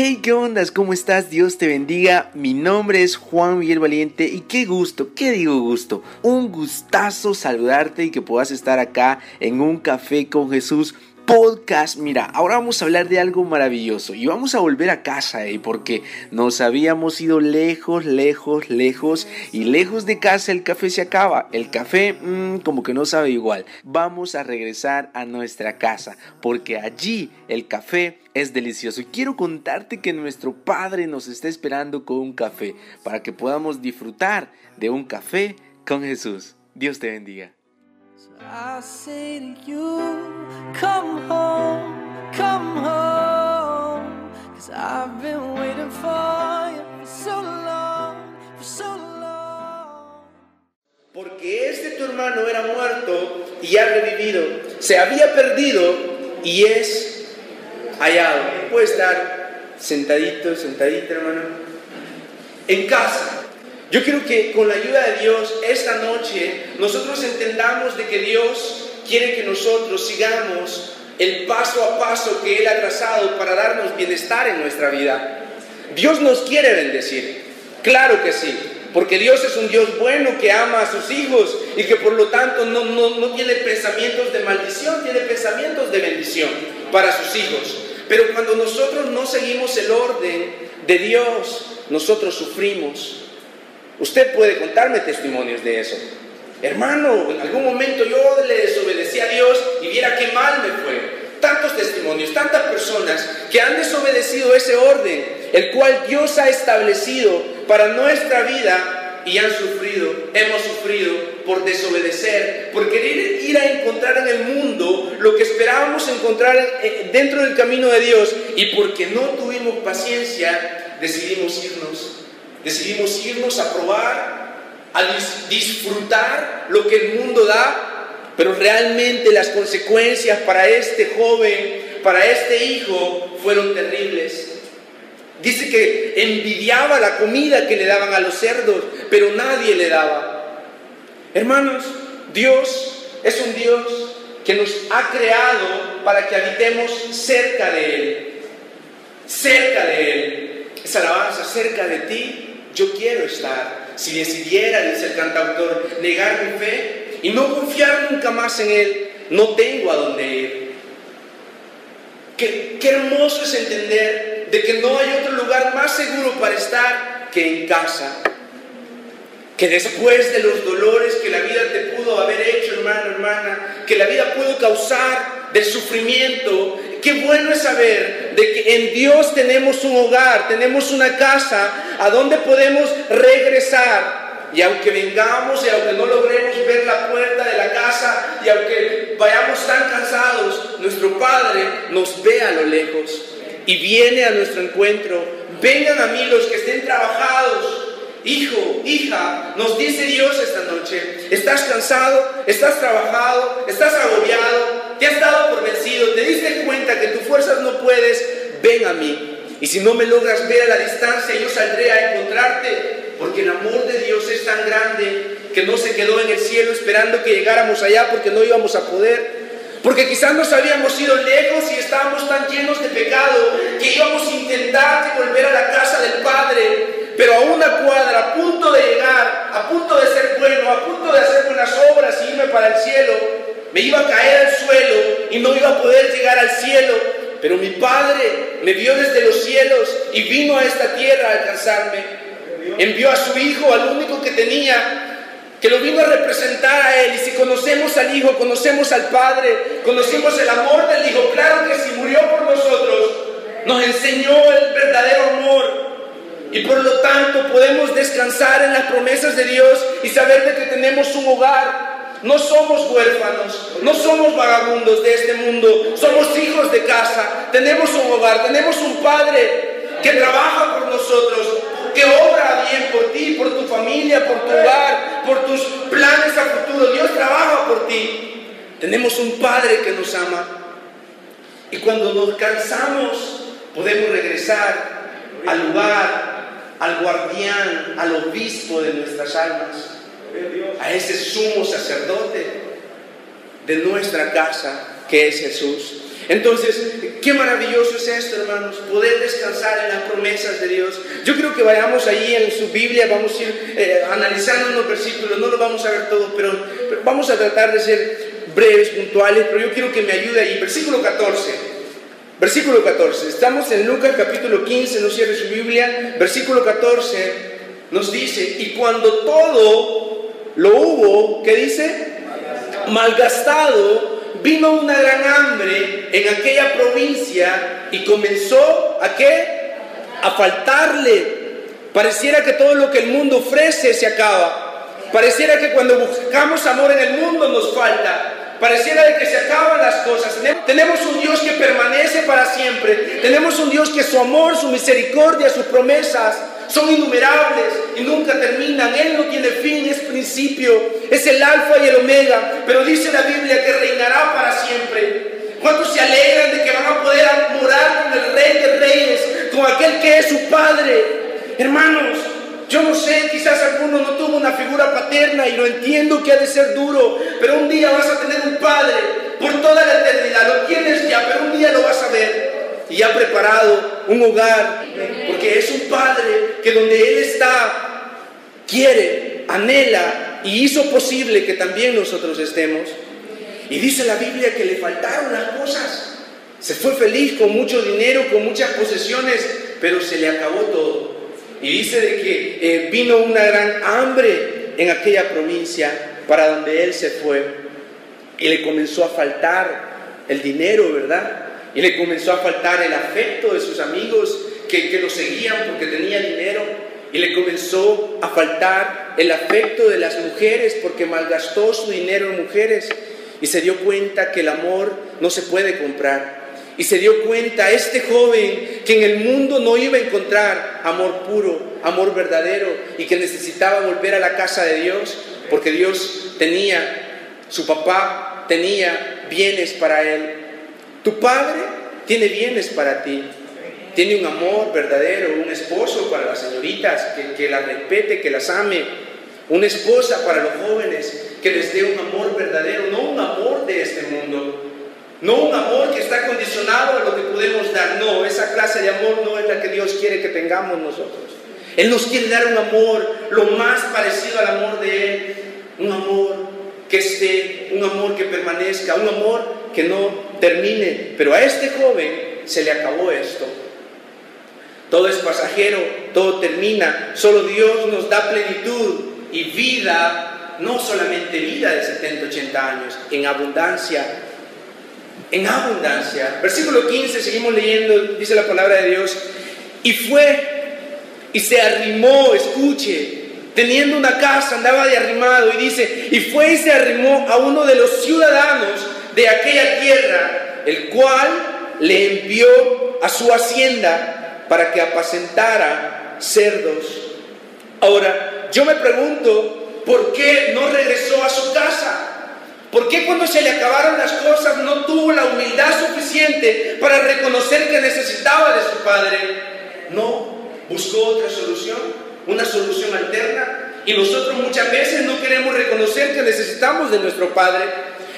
Hey, ¿qué onda? ¿Cómo estás? Dios te bendiga. Mi nombre es Juan Miguel Valiente y qué gusto, qué digo gusto. Un gustazo saludarte y que puedas estar acá en un café con Jesús podcast. Mira, ahora vamos a hablar de algo maravilloso y vamos a volver a casa, ¿eh? porque nos habíamos ido lejos, lejos, lejos y lejos de casa el café se acaba. El café mmm, como que no sabe igual. Vamos a regresar a nuestra casa porque allí el café es delicioso y quiero contarte que nuestro Padre nos está esperando con un café para que podamos disfrutar de un café con Jesús. Dios te bendiga. I say to you, come home, come home, cause I've been waiting for you for so long, for so long. Porque este tu hermano era muerto y ha revivido, se había perdido y es hallado. Puede estar sentadito, sentadita, hermano, en casa yo quiero que con la ayuda de Dios esta noche nosotros entendamos de que Dios quiere que nosotros sigamos el paso a paso que Él ha trazado para darnos bienestar en nuestra vida. Dios nos quiere bendecir, claro que sí, porque Dios es un Dios bueno que ama a sus hijos y que por lo tanto no, no tiene pensamientos de maldición, tiene pensamientos de bendición para sus hijos. Pero cuando nosotros no seguimos el orden de Dios, nosotros sufrimos, Usted puede contarme testimonios de eso. Hermano, en algún momento yo le desobedecí a Dios y viera qué mal me fue. Tantos testimonios, tantas personas que han desobedecido ese orden, el cual Dios ha establecido para nuestra vida y han sufrido, hemos sufrido por desobedecer, por querer ir a encontrar en el mundo lo que esperábamos encontrar eh, dentro del camino de Dios y porque no tuvimos paciencia, decidimos irnos Decidimos irnos a probar, a disfrutar lo que el mundo da, pero realmente las consecuencias para este joven, para este hijo, fueron terribles. Dice que envidiaba la comida que le daban a los cerdos, pero nadie le daba. Hermanos, Dios es un Dios que nos ha creado para que habitemos cerca de Él. Cerca de Él. Esa alabanza cerca de ti yo quiero estar. Si decidiera, dice el cantautor, negar mi fe y no confiar nunca más en Él, no tengo a dónde ir. Qué, hermoso es entender de que no hay otro lugar más seguro para estar que en casa. Que después de los dolores que la vida te pudo haber hecho, hermano, hermana, que la vida pudo causar del sufrimiento, qué bueno es saber de que en Dios tenemos un hogar, tenemos una casa a donde podemos regresar. Y aunque vengamos y aunque no logremos ver la puerta de la casa y aunque vayamos tan cansados, nuestro Padre nos ve a lo lejos y viene a nuestro encuentro. Vengan a mí los que estén trabajados, Hijo, hija, nos dice Dios esta noche, estás cansado, estás trabajado, estás agobiado, te has dado por vencido, te diste cuenta que tus fuerzas no puedes, ven a mí. Y si no me logras ver a la distancia, yo saldré a encontrarte, porque el amor de Dios es tan grande que no se quedó en el cielo esperando que llegáramos allá porque no íbamos a poder. Porque quizás nos habíamos ido lejos y estábamos tan llenos de pecado que íbamos a intentar volver a la casa del Padre, pero a una cuadra, a punto de llegar, a punto de ser bueno, a punto de hacer buenas obras y irme para el cielo, me iba a caer al suelo y no iba a poder llegar al cielo, pero mi Padre me vio desde los cielos y vino a esta tierra a alcanzarme. Envió a su Hijo, al único que tenía, que lo vino a representar a Él. Y si conocemos al Hijo, conocemos al Padre, conocemos el amor del Hijo, claro que si murió por nosotros, nos enseñó el verdadero amor. Y por lo tanto podemos descansar en las promesas de Dios y saber de que tenemos un hogar no somos huérfanos, no somos vagabundos de este mundo, somos hijos de casa, tenemos un hogar, tenemos un Padre que trabaja por nosotros, que obra bien por ti, por tu familia, por tu hogar, por tus planes a futuro. Dios trabaja por ti. Tenemos un Padre que nos ama. Y cuando nos cansamos, podemos regresar al lugar, al guardián, al obispo de nuestras almas a ese sumo sacerdote de nuestra casa que es Jesús. Entonces, qué maravilloso es esto, hermanos, poder descansar en las promesas de Dios. Yo creo que vayamos ahí en su Biblia, vamos a ir eh, analizando unos versículos, no lo vamos a ver todo, pero, pero vamos a tratar de ser breves, puntuales, pero yo quiero que me ayude ahí. Versículo 14. Versículo 14. Estamos en Lucas capítulo 15, no cierre su Biblia. Versículo 14 nos dice, y cuando todo lo hubo, ¿qué dice? Malgastado, vino una gran hambre en aquella provincia y comenzó a qué? A faltarle. Pareciera que todo lo que el mundo ofrece se acaba. Pareciera que cuando buscamos amor en el mundo nos falta. Pareciera de que se acaban las cosas. Tenemos un Dios que permanece para siempre. Tenemos un Dios que su amor, su misericordia, sus promesas son innumerables y nunca terminan. Él no tiene fin, es principio, es el alfa y el omega. Pero dice la Biblia que reinará para siempre. ¿Cuántos se alegran de que van a poder morar con el Rey de Reyes, con aquel que es su Padre? Hermanos, yo no sé, quizás alguno no tuvo una figura paterna y lo entiendo que ha de ser duro, pero un día vas a tener un padre por toda la eternidad. Lo tienes ya, pero un día lo vas a ver. Y ha preparado un hogar, porque es un padre que donde Él está, quiere, anhela y hizo posible que también nosotros estemos. Y dice la Biblia que le faltaron las cosas. Se fue feliz con mucho dinero, con muchas posesiones, pero se le acabó todo. Y dice de que eh, vino una gran hambre en aquella provincia para donde él se fue. Y le comenzó a faltar el dinero, ¿verdad? Y le comenzó a faltar el afecto de sus amigos que, lo seguían porque tenía dinero. Y le comenzó a faltar el afecto de las mujeres porque malgastó su dinero en mujeres. Y se dio cuenta que el amor no se puede comprar y se dio cuenta este joven que en el mundo no iba a encontrar amor puro, amor verdadero y que necesitaba volver a la casa de Dios porque Dios tenía, su papá tenía bienes para él. Tu padre tiene bienes para ti. Tiene un amor verdadero, un esposo para las señoritas que, que las respete, que las ame. Una esposa para los jóvenes que les dé un amor verdadero, no un amor de este mundo, no un amor que está condicionado a lo que podemos dar. No, esa clase de amor no es la que Dios quiere que tengamos nosotros. Él nos quiere dar un amor lo más parecido al amor de Él. Un amor que esté, un amor que permanezca, un amor que no termine. Pero a este joven se le acabó esto. Todo es pasajero, todo termina. Solo Dios nos da plenitud y vida, no solamente vida de 70, 80 años, en abundancia en abundancia. Versículo 15, seguimos leyendo, dice la palabra de Dios, y fue y se arrimó, escuche, teniendo una casa, andaba de arrimado, y dice, y fue y se arrimó a uno de los ciudadanos de aquella tierra, el cual le envió a su hacienda para que apacentara cerdos. Ahora, yo me pregunto, ¿por qué no regresó a su casa? ¿Por qué cuando se le acabaron las cosas no tuvo la humildad suficiente para reconocer que necesitaba de su padre? No, buscó otra solución, una solución alterna. Y nosotros muchas veces no queremos reconocer que necesitamos de nuestro padre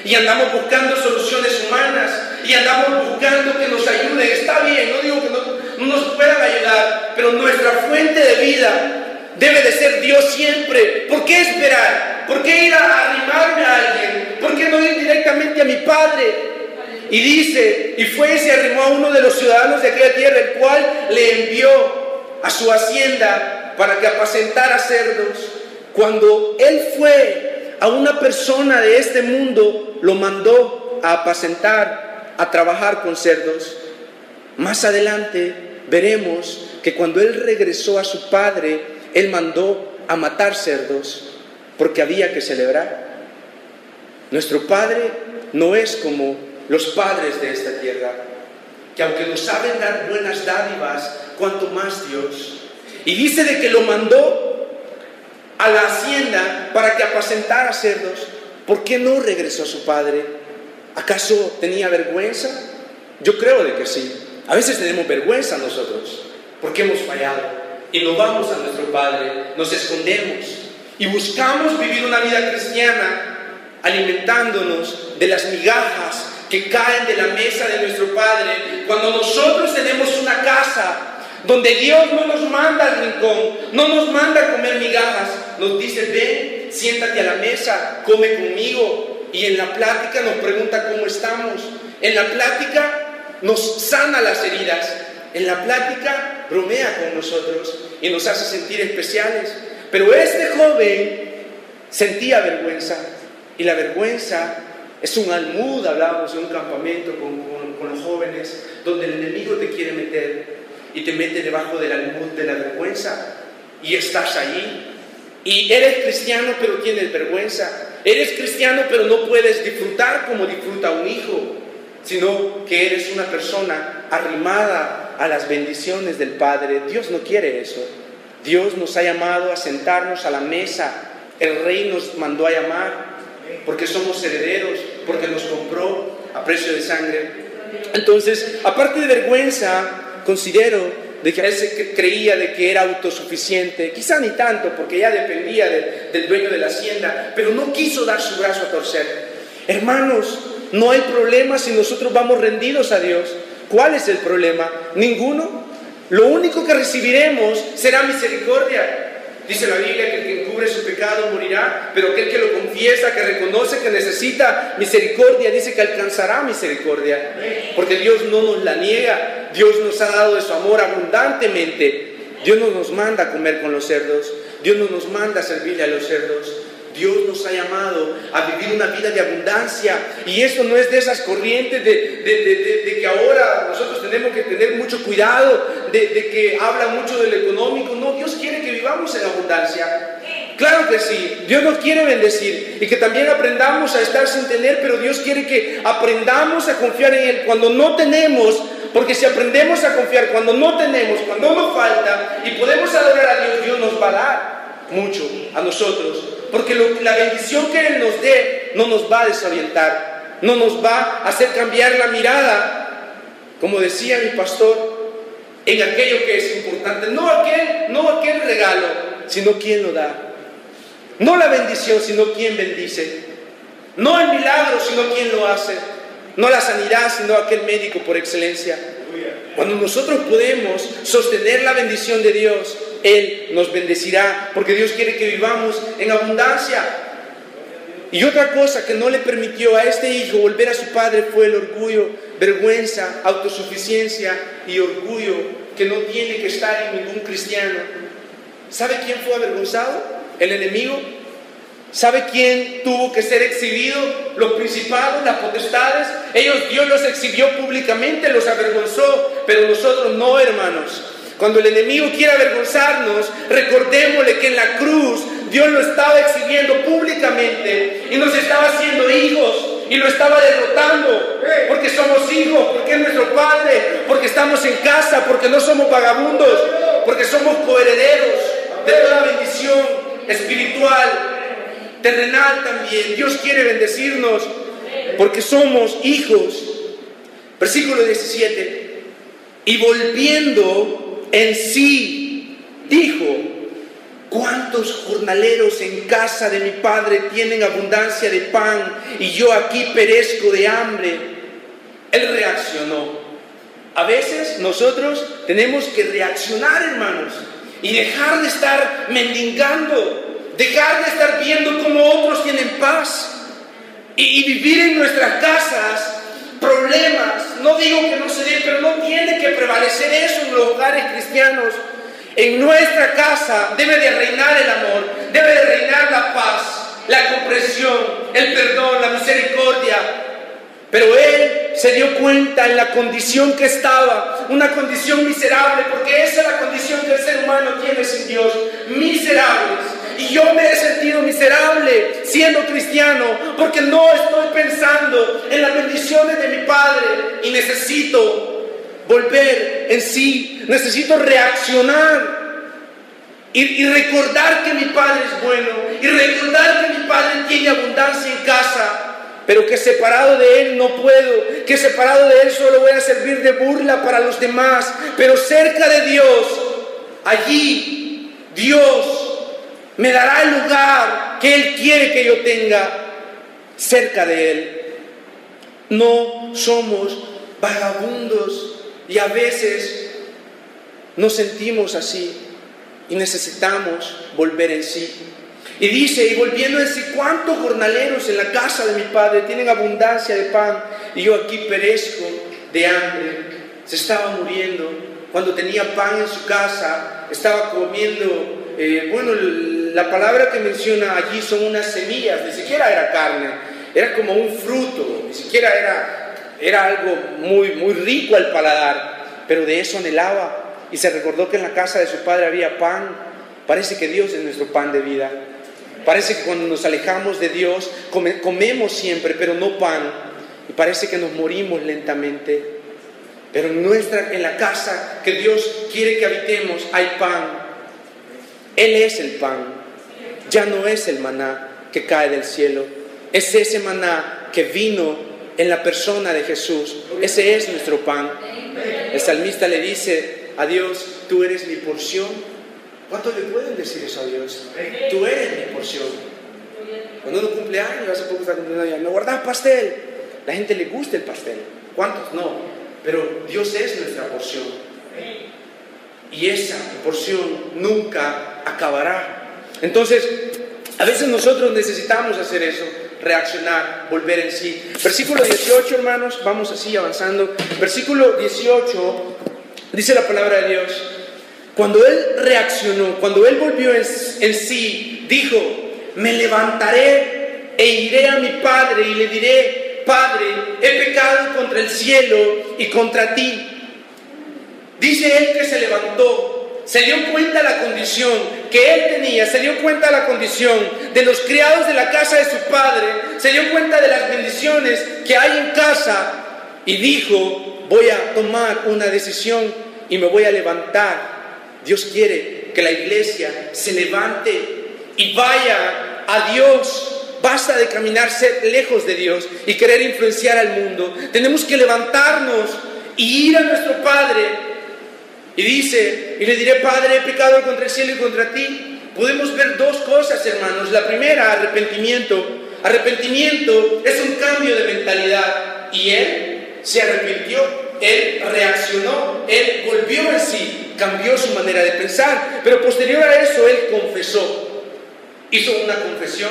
y andamos buscando soluciones humanas y andamos buscando que nos ayude. Está bien, no digo que no, no nos puedan ayudar, pero nuestra fuente de vida debe de ser Dios siempre. ¿Por qué esperar? ¿Por qué ir a arrimarme a alguien? ¿Por qué no ir directamente a mi Padre? Y dice, y fue y se arrimó a uno de los ciudadanos de aquella tierra, el cual le envió a su hacienda para que apacentara cerdos. Cuando él fue a una persona de este mundo, lo mandó a apacentar, a trabajar con cerdos. Más adelante veremos que cuando él regresó a su padre, él mandó a matar cerdos porque había que celebrar. Nuestro Padre no es como los padres de esta tierra, que aunque nos saben dar buenas dádivas, cuanto más Dios. Y dice de que lo mandó a la hacienda para que apacentara cerdos. ¿Por qué no regresó a su padre? ¿Acaso tenía vergüenza? Yo creo de que sí. A veces tenemos vergüenza nosotros porque hemos fallado y nos vamos a nuestro Padre, nos escondemos y buscamos vivir una vida cristiana alimentándonos de las migajas que caen de la mesa de nuestro Padre. Cuando nosotros tenemos una casa donde Dios no nos manda al rincón, no nos manda a comer migajas, nos dice, ven, siéntate a la mesa, come conmigo. Y en la plática nos pregunta cómo estamos. En la plática nos sana las heridas. En la plática bromea con nosotros y nos hace sentir especiales. Pero este joven sentía vergüenza. Y la vergüenza es un almud, hablábamos de un campamento con, con los jóvenes, donde el enemigo te quiere meter y te mete debajo del almud de la vergüenza y estás allí. Y eres cristiano pero tienes vergüenza. Eres cristiano pero no puedes disfrutar como disfruta un hijo, sino que eres una persona arrimada a las bendiciones del Padre. Dios no quiere eso. Dios nos ha llamado a sentarnos a la mesa. El rey nos mandó a llamar porque somos herederos, porque nos compró a precio de sangre. Entonces, aparte de vergüenza, considero de que a veces creía de que era autosuficiente, quizá ni tanto, porque ya dependía del dueño de la hacienda, pero no quiso dar su brazo a torcer. Hermanos, no hay problema si nosotros vamos rendidos a Dios. ¿Cuál es el problema? Ninguno. Lo único que recibiremos será misericordia. Dice la Biblia que el que encubre su pecado morirá, pero aquel que lo confiesa, que reconoce que necesita misericordia, dice que alcanzará misericordia. Porque Dios no nos la niega, Dios nos ha dado de su amor abundantemente. Dios no nos manda a comer con los cerdos, Dios no nos manda a servirle a los cerdos. Dios nos ha llamado a vivir una vida de abundancia. Y eso no es de esas corrientes de, que ahora nosotros tenemos que tener mucho cuidado, de, que habla mucho del económico. No, Dios quiere que vivamos en abundancia. Claro que sí, Dios nos quiere bendecir y que también aprendamos a estar sin tener, pero Dios quiere que aprendamos a confiar en Él cuando no tenemos, porque si aprendemos a confiar cuando no tenemos, cuando nos falta y podemos adorar a Dios, Dios nos va a dar mucho a nosotros porque la bendición que Él nos dé no nos va a desorientar, no nos va a hacer cambiar la mirada, como decía mi pastor, en aquello que es importante, no aquel, no aquel regalo, sino quién lo da. No la bendición, sino quién bendice. No el milagro, sino quién lo hace. No la sanidad, sino aquel médico por excelencia. Cuando nosotros podemos sostener la bendición de Dios, Él nos bendecirá, porque Dios quiere que vivamos en abundancia. Y otra cosa que no le permitió a este hijo volver a su padre fue el orgullo, vergüenza, autosuficiencia y orgullo que no tiene que estar en ningún cristiano. ¿Sabe quién fue avergonzado? El enemigo. ¿Sabe quién tuvo que ser exhibido? Los principados, las potestades. Ellos, Dios los exhibió públicamente, los avergonzó, pero nosotros no, hermanos. Cuando el enemigo quiere avergonzarnos, recordémosle que en la cruz Dios lo estaba exhibiendo públicamente y nos estaba haciendo hijos y lo estaba derrotando porque somos hijos, porque es nuestro Padre, porque estamos en casa, porque no somos vagabundos, porque somos coherederos de toda bendición espiritual, terrenal también. Dios quiere bendecirnos porque somos hijos. Versículo 17. Y volviendo en sí dijo, ¿cuántos jornaleros en casa de mi padre tienen abundancia de pan y yo aquí perezco de hambre? Él reaccionó. A veces nosotros tenemos que reaccionar, hermanos, y dejar de estar mendigando, dejar de estar viendo cómo otros tienen paz y, vivir en nuestras casas problemas. No digo que no se dé, pero no tiene que prevalecer eso en los hogares cristianos. En nuestra casa debe de reinar el amor, debe de reinar la paz, la comprensión, el perdón, la misericordia. Pero él se dio cuenta en la condición que estaba, una condición miserable, porque esa es la condición que el ser humano tiene sin Dios, miserables. Y yo me he sentido miserable siendo cristiano porque no estoy pensando en las bendiciones de mi Padre y necesito volver en sí, necesito reaccionar y, recordar que mi Padre es bueno y recordar que mi Padre tiene abundancia en casa. Pero que separado de Él no puedo, que separado de Él solo voy a servir de burla para los demás. Pero cerca de Dios, allí Dios me dará el lugar que Él quiere que yo tenga cerca de Él. no somos vagabundos y a veces nos sentimos así y necesitamos volver en sí. Y dice, y volviendo en sí, ¿cuántos jornaleros en la casa de mi padre tienen abundancia de pan y yo aquí perezco de hambre? Se estaba muriendo. Cuando tenía pan en su casa, estaba comiendo, eh, bueno, la palabra que menciona allí son unas semillas, ni siquiera era carne, era como un fruto, ni siquiera era, era algo muy, muy rico al paladar, pero de eso anhelaba y se recordó que en la casa de su padre había pan. Parece que Dios es nuestro pan de vida. Parece que cuando nos alejamos de Dios comemos siempre, pero no pan. Y parece que nos morimos lentamente. Pero en, nuestra, en la casa que Dios quiere que habitemos hay pan. Él es el pan. Ya no es el maná que cae del cielo. Es ese maná que vino en la persona de Jesús. Ese es nuestro pan. El salmista le dice, a Dios, tú eres mi porción. ¿Cuántos le pueden decir eso a Dios? Tú eres mi porción. Cuando uno cumple años, hace poco está cumpliendo años, no guardas pastel. La gente le gusta el pastel. ¿Cuántos? No. Pero Dios es nuestra porción. Y esa porción nunca acabará. Entonces, a veces nosotros necesitamos hacer eso, reaccionar, volver en sí. Versículo 18, hermanos, vamos así avanzando. Versículo 18 Dice la palabra de Dios, cuando él reaccionó, cuando él volvió en, sí, dijo, me levantaré e iré a mi padre y le diré, Padre, he pecado contra el cielo y contra ti. Dice él que se levantó, se dio cuenta la condición que él tenía, se dio cuenta la condición de los criados de la casa de su padre, se dio cuenta de las bendiciones que hay en casa y dijo, voy a tomar una decisión y me voy a levantar. Dios quiere que la iglesia se levante y vaya a Dios. Basta de caminarse lejos de Dios y querer influenciar al mundo. Tenemos que levantarnos y ir a nuestro Padre. Y dice, y le diré, Padre, he pecado contra el cielo y contra ti. Podemos ver dos cosas, hermanos. La primera, arrepentimiento. Arrepentimiento es un cambio de mentalidad. Y Él se arrepintió, él reaccionó, él volvió en sí, cambió su manera de pensar, pero posterior a eso él confesó, hizo una confesión.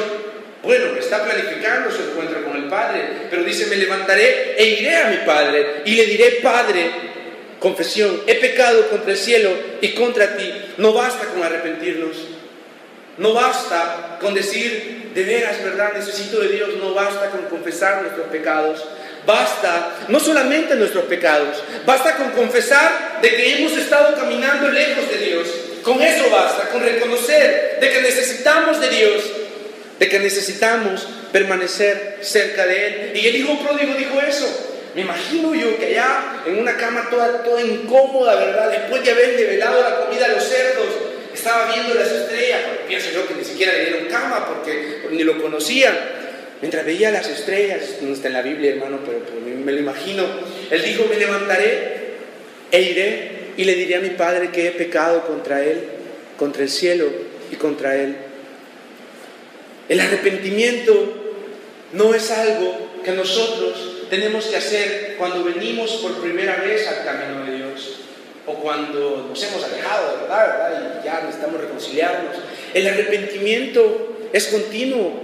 Bueno, está planificando su encuentro con el Padre, pero dice, me levantaré e iré a mi Padre y le diré, Padre, confesión, he pecado contra el cielo y contra ti. No basta con arrepentirnos, no basta con decir, de veras, verdad, necesito de Dios, no basta con confesar nuestros pecados. Basta no solamente nuestros pecados, basta con confesar de que hemos estado caminando lejos de Dios. Con eso basta, con reconocer de que necesitamos de Dios, de que necesitamos permanecer cerca de Él. Y el hijo pródigo dijo eso. Me imagino yo que allá en una cama toda, toda incómoda, ¿verdad? Después de haber develado la comida a los cerdos, estaba viendo las estrellas. pienso yo que ni siquiera le dieron cama porque ni lo conocían. Mientras veía las estrellas, no está en la Biblia, hermano, pero, me lo imagino. Él dijo, me levantaré e iré y le diré a mi Padre que he pecado contra Él, contra el cielo y contra Él. El arrepentimiento no es algo que nosotros tenemos que hacer cuando venimos por primera vez al camino de Dios o cuando nos hemos alejado de verdad, y ya necesitamos reconciliarnos. El arrepentimiento es continuo,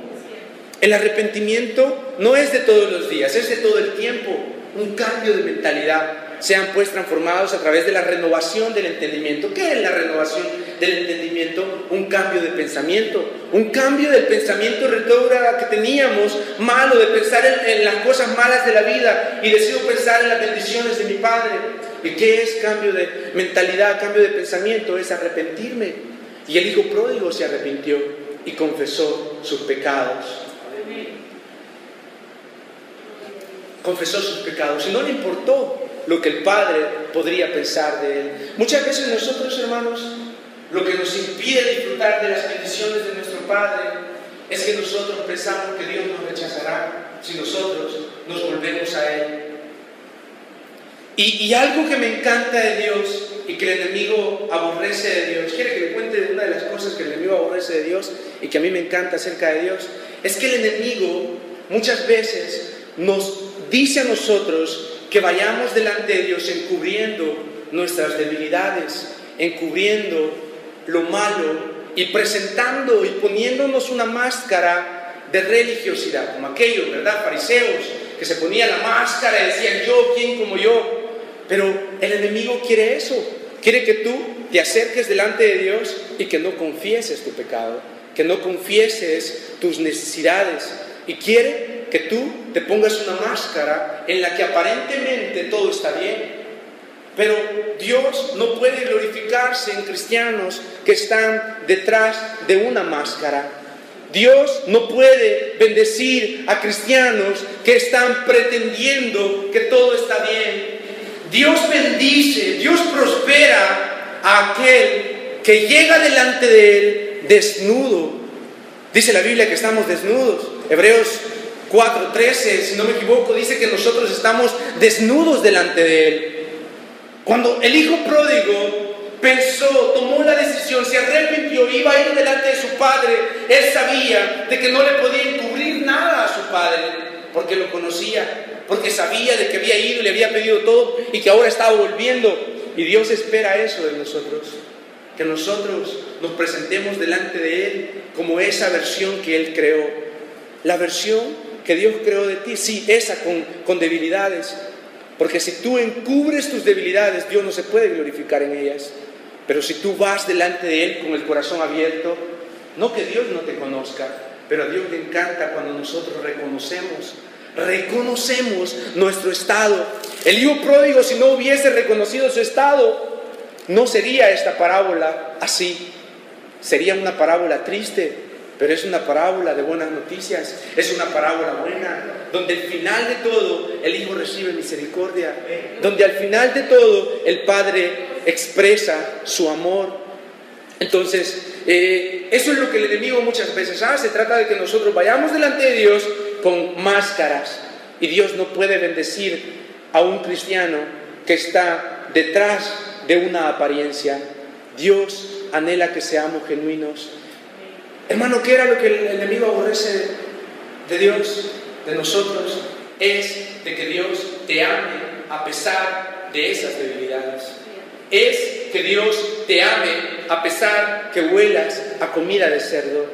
el arrepentimiento no es de todos los días, es de todo el tiempo, un cambio de mentalidad. Sean pues transformados a través de la renovación del entendimiento. ¿Qué es la renovación del entendimiento? Un cambio de pensamiento, un cambio del pensamiento retrógrado que teníamos, malo, de pensar en, en, las cosas malas de la vida y decido pensar en las bendiciones de mi Padre. ¿Y qué es cambio de mentalidad, cambio de pensamiento? Es arrepentirme. Y el hijo pródigo se arrepintió y confesó sus pecados. Confesó sus pecados y no le importó lo que el Padre podría pensar de él. Muchas veces nosotros, hermanos, lo que nos impide disfrutar de las bendiciones de nuestro Padre es que nosotros pensamos que Dios nos rechazará si nosotros nos volvemos a Él. Y, y, algo que me encanta de Dios y que el enemigo aborrece de Dios, quiere que le cuente una de las cosas que el enemigo aborrece de Dios y que a mí me encanta acerca de Dios, es que el enemigo muchas veces nos dice a nosotros que vayamos delante de Dios encubriendo nuestras debilidades, encubriendo lo malo y presentando y poniéndonos una máscara de religiosidad, como aquellos, ¿verdad? Fariseos que se ponían la máscara y decían yo, ¿quién como yo? Pero el enemigo quiere eso, quiere que tú te acerques delante de Dios y que no confieses tu pecado, que no confieses tus necesidades y quiere que tú te pongas una máscara en la que aparentemente todo está bien. Pero Dios no puede glorificarse en cristianos que están detrás de una máscara. Dios no puede bendecir a cristianos que están pretendiendo que todo está bien. Dios bendice, Dios prospera a aquel que llega delante de él desnudo. Dice la Biblia que estamos desnudos. Hebreos 4:13, si no me equivoco, dice que nosotros estamos desnudos delante de él. Cuando el hijo pródigo pensó, tomó la decisión, se arrepintió, iba a ir delante de su padre, él sabía de que no le podía encubrir nada a su padre, porque lo conocía, porque sabía de que había ido y le había pedido todo y que ahora estaba volviendo. Y Dios espera eso de nosotros, que nosotros nos presentemos delante de Él como esa versión que Él creó. La versión que Dios creó de ti, sí, esa con, debilidades, porque si tú encubres tus debilidades, Dios no se puede glorificar en ellas. Pero si tú vas delante de Él con el corazón abierto, no que Dios no te conozca, pero a Dios le encanta cuando nosotros reconocemos, reconocemos nuestro estado. El hijo pródigo, si no hubiese reconocido su estado, no sería esta parábola así. Sería una parábola triste, pero es una parábola de buenas noticias, es una parábola buena, donde al final de todo el Hijo recibe misericordia, donde al final de todo el Padre expresa su amor. Entonces, eh, eso es lo que el enemigo muchas veces hace, trata de que nosotros vayamos delante de Dios con máscaras y Dios no puede bendecir a un cristiano que está detrás de una apariencia. Dios anhela que seamos genuinos, Hermano, ¿qué era lo que el enemigo aborrece de Dios, de nosotros? Es de que Dios te ame a pesar de esas debilidades. Es que Dios te ame a pesar que huelas a comida de cerdo.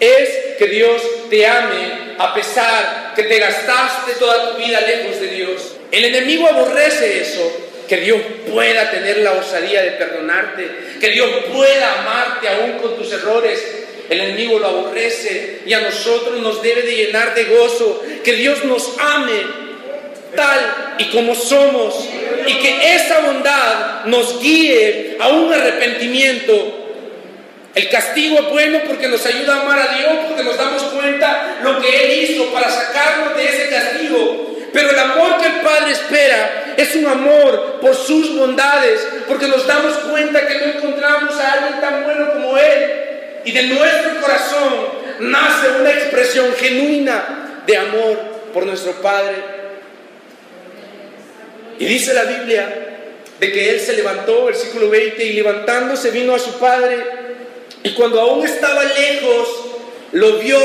Es que Dios te ame a pesar que te gastaste toda tu vida lejos de Dios. El enemigo aborrece eso, que Dios pueda tener la osadía de perdonarte, que Dios pueda amarte aún con tus errores, el enemigo lo aborrece y a nosotros nos debe de llenar de gozo. Que Dios nos ame tal y como somos y que esa bondad nos guíe a un arrepentimiento. El castigo es bueno porque nos ayuda a amar a Dios, porque nos damos cuenta lo que Él hizo para sacarnos de ese castigo. Pero el amor que el Padre espera es un amor por sus bondades, porque nos damos cuenta que no encontramos a Y de nuestro corazón nace una expresión genuina de amor por nuestro Padre. Y dice la Biblia de que Él se levantó, versículo 20, y levantándose vino a su Padre. Y cuando aún estaba lejos, lo vio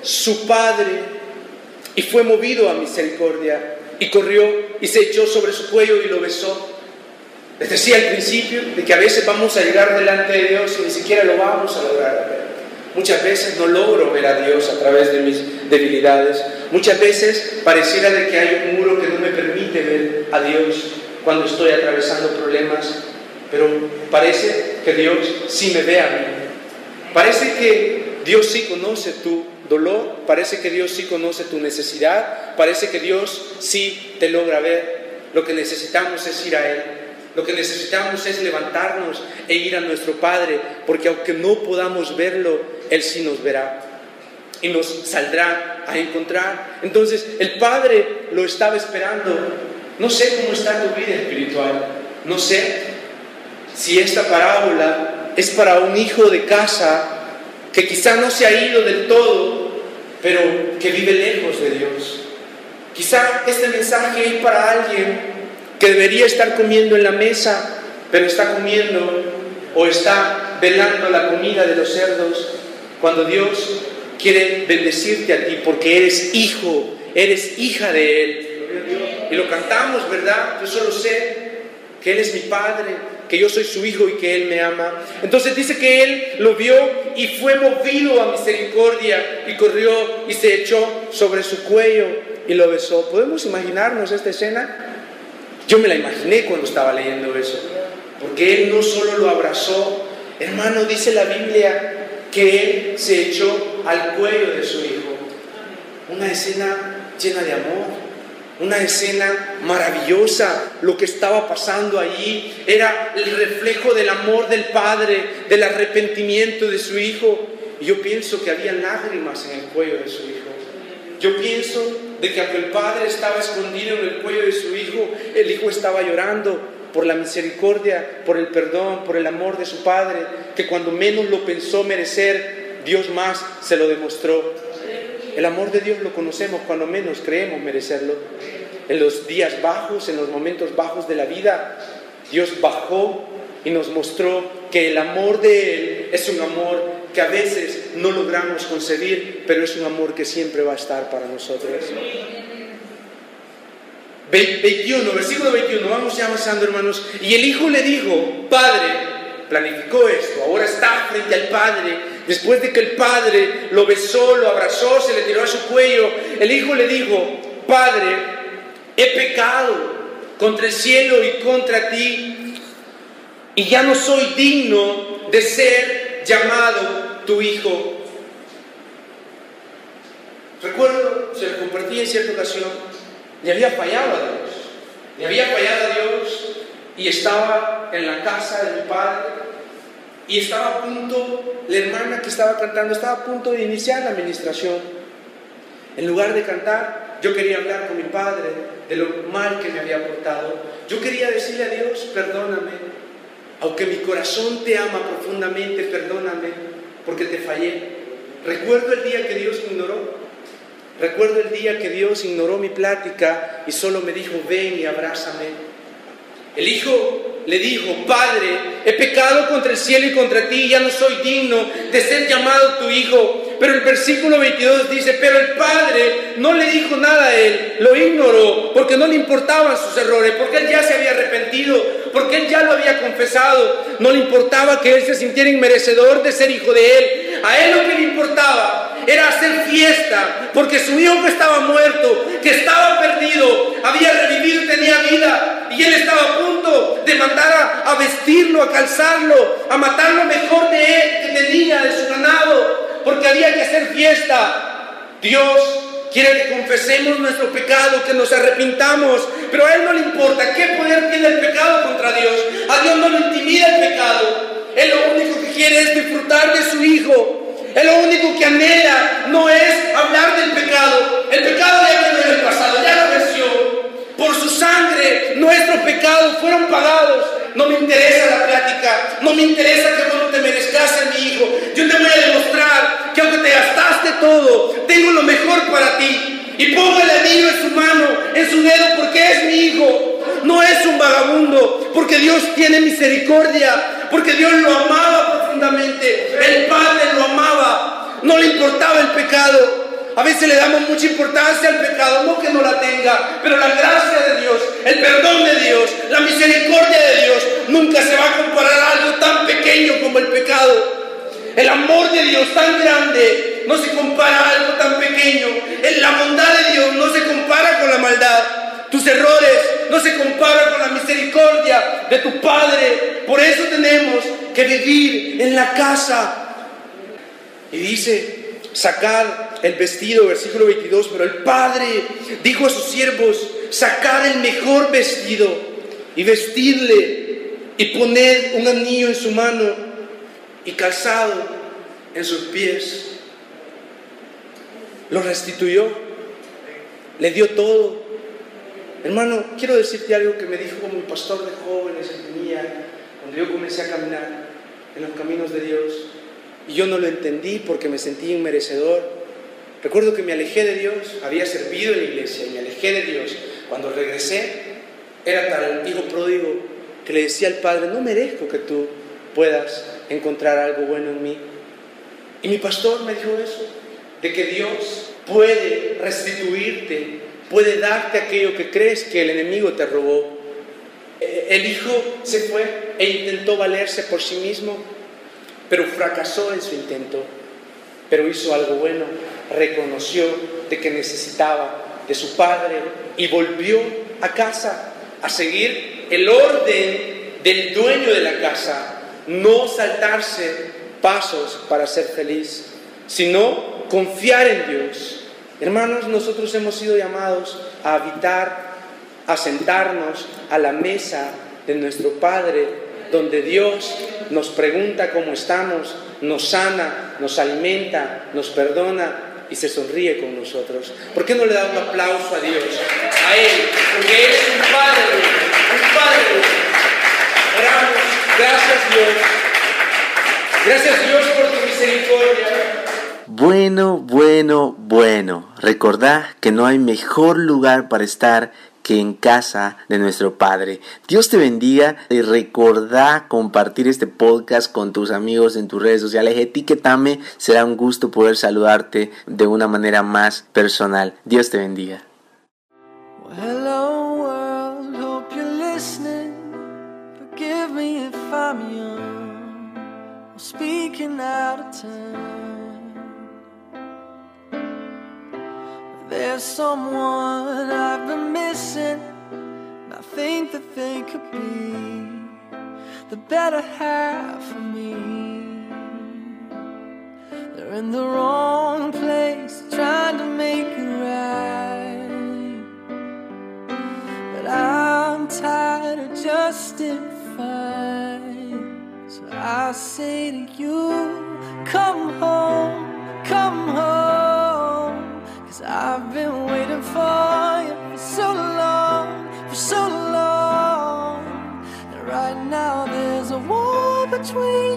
su Padre y fue movido a misericordia. Y corrió y se echó sobre su cuello y lo besó. Les decía al principio de que a veces vamos a llegar delante de Dios y ni siquiera lo vamos a lograr. Muchas veces no logro ver a Dios a través de mis debilidades. Muchas veces pareciera de que hay un muro que no me permite ver a Dios cuando estoy atravesando problemas. Pero parece que Dios sí me ve a mí. Parece que Dios sí conoce tu dolor, parece que Dios sí conoce tu necesidad, parece que Dios sí te logra ver. Lo que necesitamos es ir a Él lo que necesitamos es levantarnos e ir a nuestro Padre, porque aunque no podamos verlo, Él sí nos verá y nos saldrá a encontrar. Entonces el Padre lo estaba esperando. No sé cómo está tu vida espiritual. No sé si esta parábola es para un hijo de casa que quizá no se ha ido del todo, pero que vive lejos de Dios. Quizá este mensaje es para alguien que debería estar comiendo en la mesa, pero está comiendo o está velando la comida de los cerdos, cuando Dios quiere bendecirte a ti porque eres hijo, eres hija de Él. Y lo cantamos, ¿verdad? Yo solo sé que Él es mi Padre, que yo soy su hijo y que Él me ama. Entonces dice que Él lo vio y fue movido a misericordia y corrió y se echó sobre su cuello y lo besó. ¿Podemos imaginarnos esta escena? Yo me la imaginé cuando estaba leyendo eso, porque Él no solo lo abrazó, hermano, dice la Biblia que Él se echó al cuello de su hijo. Una escena llena de amor una escena maravillosa. Lo que estaba pasando allí era el reflejo del amor del Padre, del arrepentimiento de su Hijo. Y yo pienso que había lágrimas en el cuello de su Hijo. Yo pienso de que aunque el Padre estaba escondido en el cuello de su Hijo, el Hijo estaba llorando por la misericordia, por el perdón, por el amor de su Padre, que cuando menos lo pensó merecer, Dios más se lo demostró el amor de Dios lo conocemos cuando menos creemos merecerlo. En los días bajos, en los momentos bajos de la vida, Dios bajó y nos mostró que el amor de Él es un amor que a veces no logramos concebir, pero es un amor que siempre va a estar para nosotros. 21, versículo 21, vamos ya avanzando hermanos. Y el hijo le dijo, Padre, planificó esto, ahora está frente al Padre Después de que el padre lo besó, lo abrazó, se le tiró a su cuello, el hijo le dijo, Padre, he pecado contra el cielo y contra ti, y ya no soy digno de ser llamado tu hijo. Recuerdo, se lo compartí en cierta ocasión, le había fallado a Dios, le había fallado a Dios y estaba en la casa de mi padre y estaba a punto, la hermana que estaba cantando, estaba a punto de iniciar la administración. En lugar de cantar, yo quería hablar con mi padre de lo mal que me había portado. Yo quería decirle a Dios, perdóname, aunque mi corazón te ama profundamente, perdóname, porque te fallé. Recuerdo el día que Dios me ignoró. Recuerdo el día que Dios ignoró mi plática y solo me dijo, ven y abrázame. El hijo le dijo, Padre, he pecado contra el cielo y contra ti, ya no soy digno de ser llamado tu hijo. Pero el versículo 22 dice, pero el padre no le dijo nada a él, lo ignoró, porque no le importaban sus errores, porque él ya se había arrepentido, porque él ya lo había confesado, no le importaba que él se sintiera inmerecedor de ser hijo de él. A él lo que le importaba era hacer fiesta, porque su hijo que estaba muerto, que estaba perdido, había revivido y tenía vida, y él estaba a punto de mandar a, vestirlo, a calzarlo, a matar lo mejor de él que tenía, de su ganado porque había que hacer fiesta. Dios quiere que confesemos nuestro pecado, que nos arrepintamos, pero a Él no le importa qué poder tiene el pecado contra Dios. A Dios no le intimida el pecado. Él lo único que quiere es disfrutar de su Hijo. Él lo único que anhela no es hablar del pecado. El pecado ya quedó en el pasado, ya lo venció. Por su sangre nuestros pecados fueron pagados. No me interesa la plática, no me interesa que vos no te merezcas ser mi hijo. Yo te voy a demostrar que aunque te gastaste todo, tengo lo mejor para ti. Y pongo el anillo en su mano, en su dedo, porque es mi hijo. No es un vagabundo, porque Dios tiene misericordia, porque Dios lo amaba El Padre lo amaba, no le importaba el pecado. A veces le damos mucha importancia al pecado, no que no la tenga, pero la gracia de Dios, el perdón de Dios, la misericordia de Dios, nunca se va a comparar a algo tan pequeño como el pecado. El amor de Dios tan grande no se compara a algo tan pequeño. La bondad de Dios no se compara con la maldad. Tus errores no se comparan con la misericordia de tu Padre. Por eso tenemos que vivir en la casa. Y dice, sacar el vestido, versículo 22, pero el padre dijo a sus siervos, sacar el mejor vestido y vestirle y poner un anillo en su mano y calzado en sus pies. Lo restituyó, le dio todo. Hermano, quiero decirte algo que me dijo un pastor de jóvenes que tenía cuando yo comencé a caminar en los caminos de Dios. Y yo no lo entendí porque me sentí inmerecedor. Recuerdo que me alejé de Dios, había servido en la iglesia y me alejé de Dios. Cuando regresé, era tal hijo pródigo que le decía al Padre, no merezco que tú puedas encontrar algo bueno en mí. Y mi pastor me dijo eso, de que Dios puede restituirte puede darte aquello que crees que el enemigo te robó. Eh, el hijo se fue e intentó valerse por sí mismo, pero fracasó en su intento. Pero hizo algo bueno, reconoció de que necesitaba de su padre y volvió a casa a seguir el orden del dueño de la casa, no saltarse pasos para ser feliz, sino confiar en Dios. Hermanos, nosotros hemos sido llamados a habitar, a sentarnos a la mesa de nuestro Padre, donde Dios nos pregunta cómo estamos, nos sana, nos alimenta, nos perdona y se sonríe con nosotros. ¿Por qué no le da un aplauso a Dios? A Él, porque es un Padre, un Padre. Oramos, gracias Dios. Gracias Dios por tu misericordia. Bueno, bueno, bueno. Recordad que no hay mejor lugar para estar que en casa de nuestro Padre. Dios te bendiga y recordá compartir este podcast con tus amigos en tus redes sociales. Etiquetame, será un gusto poder saludarte de una manera más personal. Dios te bendiga. There's someone I've been missing. And I think that they could be the better half of me. They're in the wrong place, trying to make it right. But I'm tired of justifying. So I say to you, come home, come home. I've been waiting for you for so long, for so long. And right now there's a war between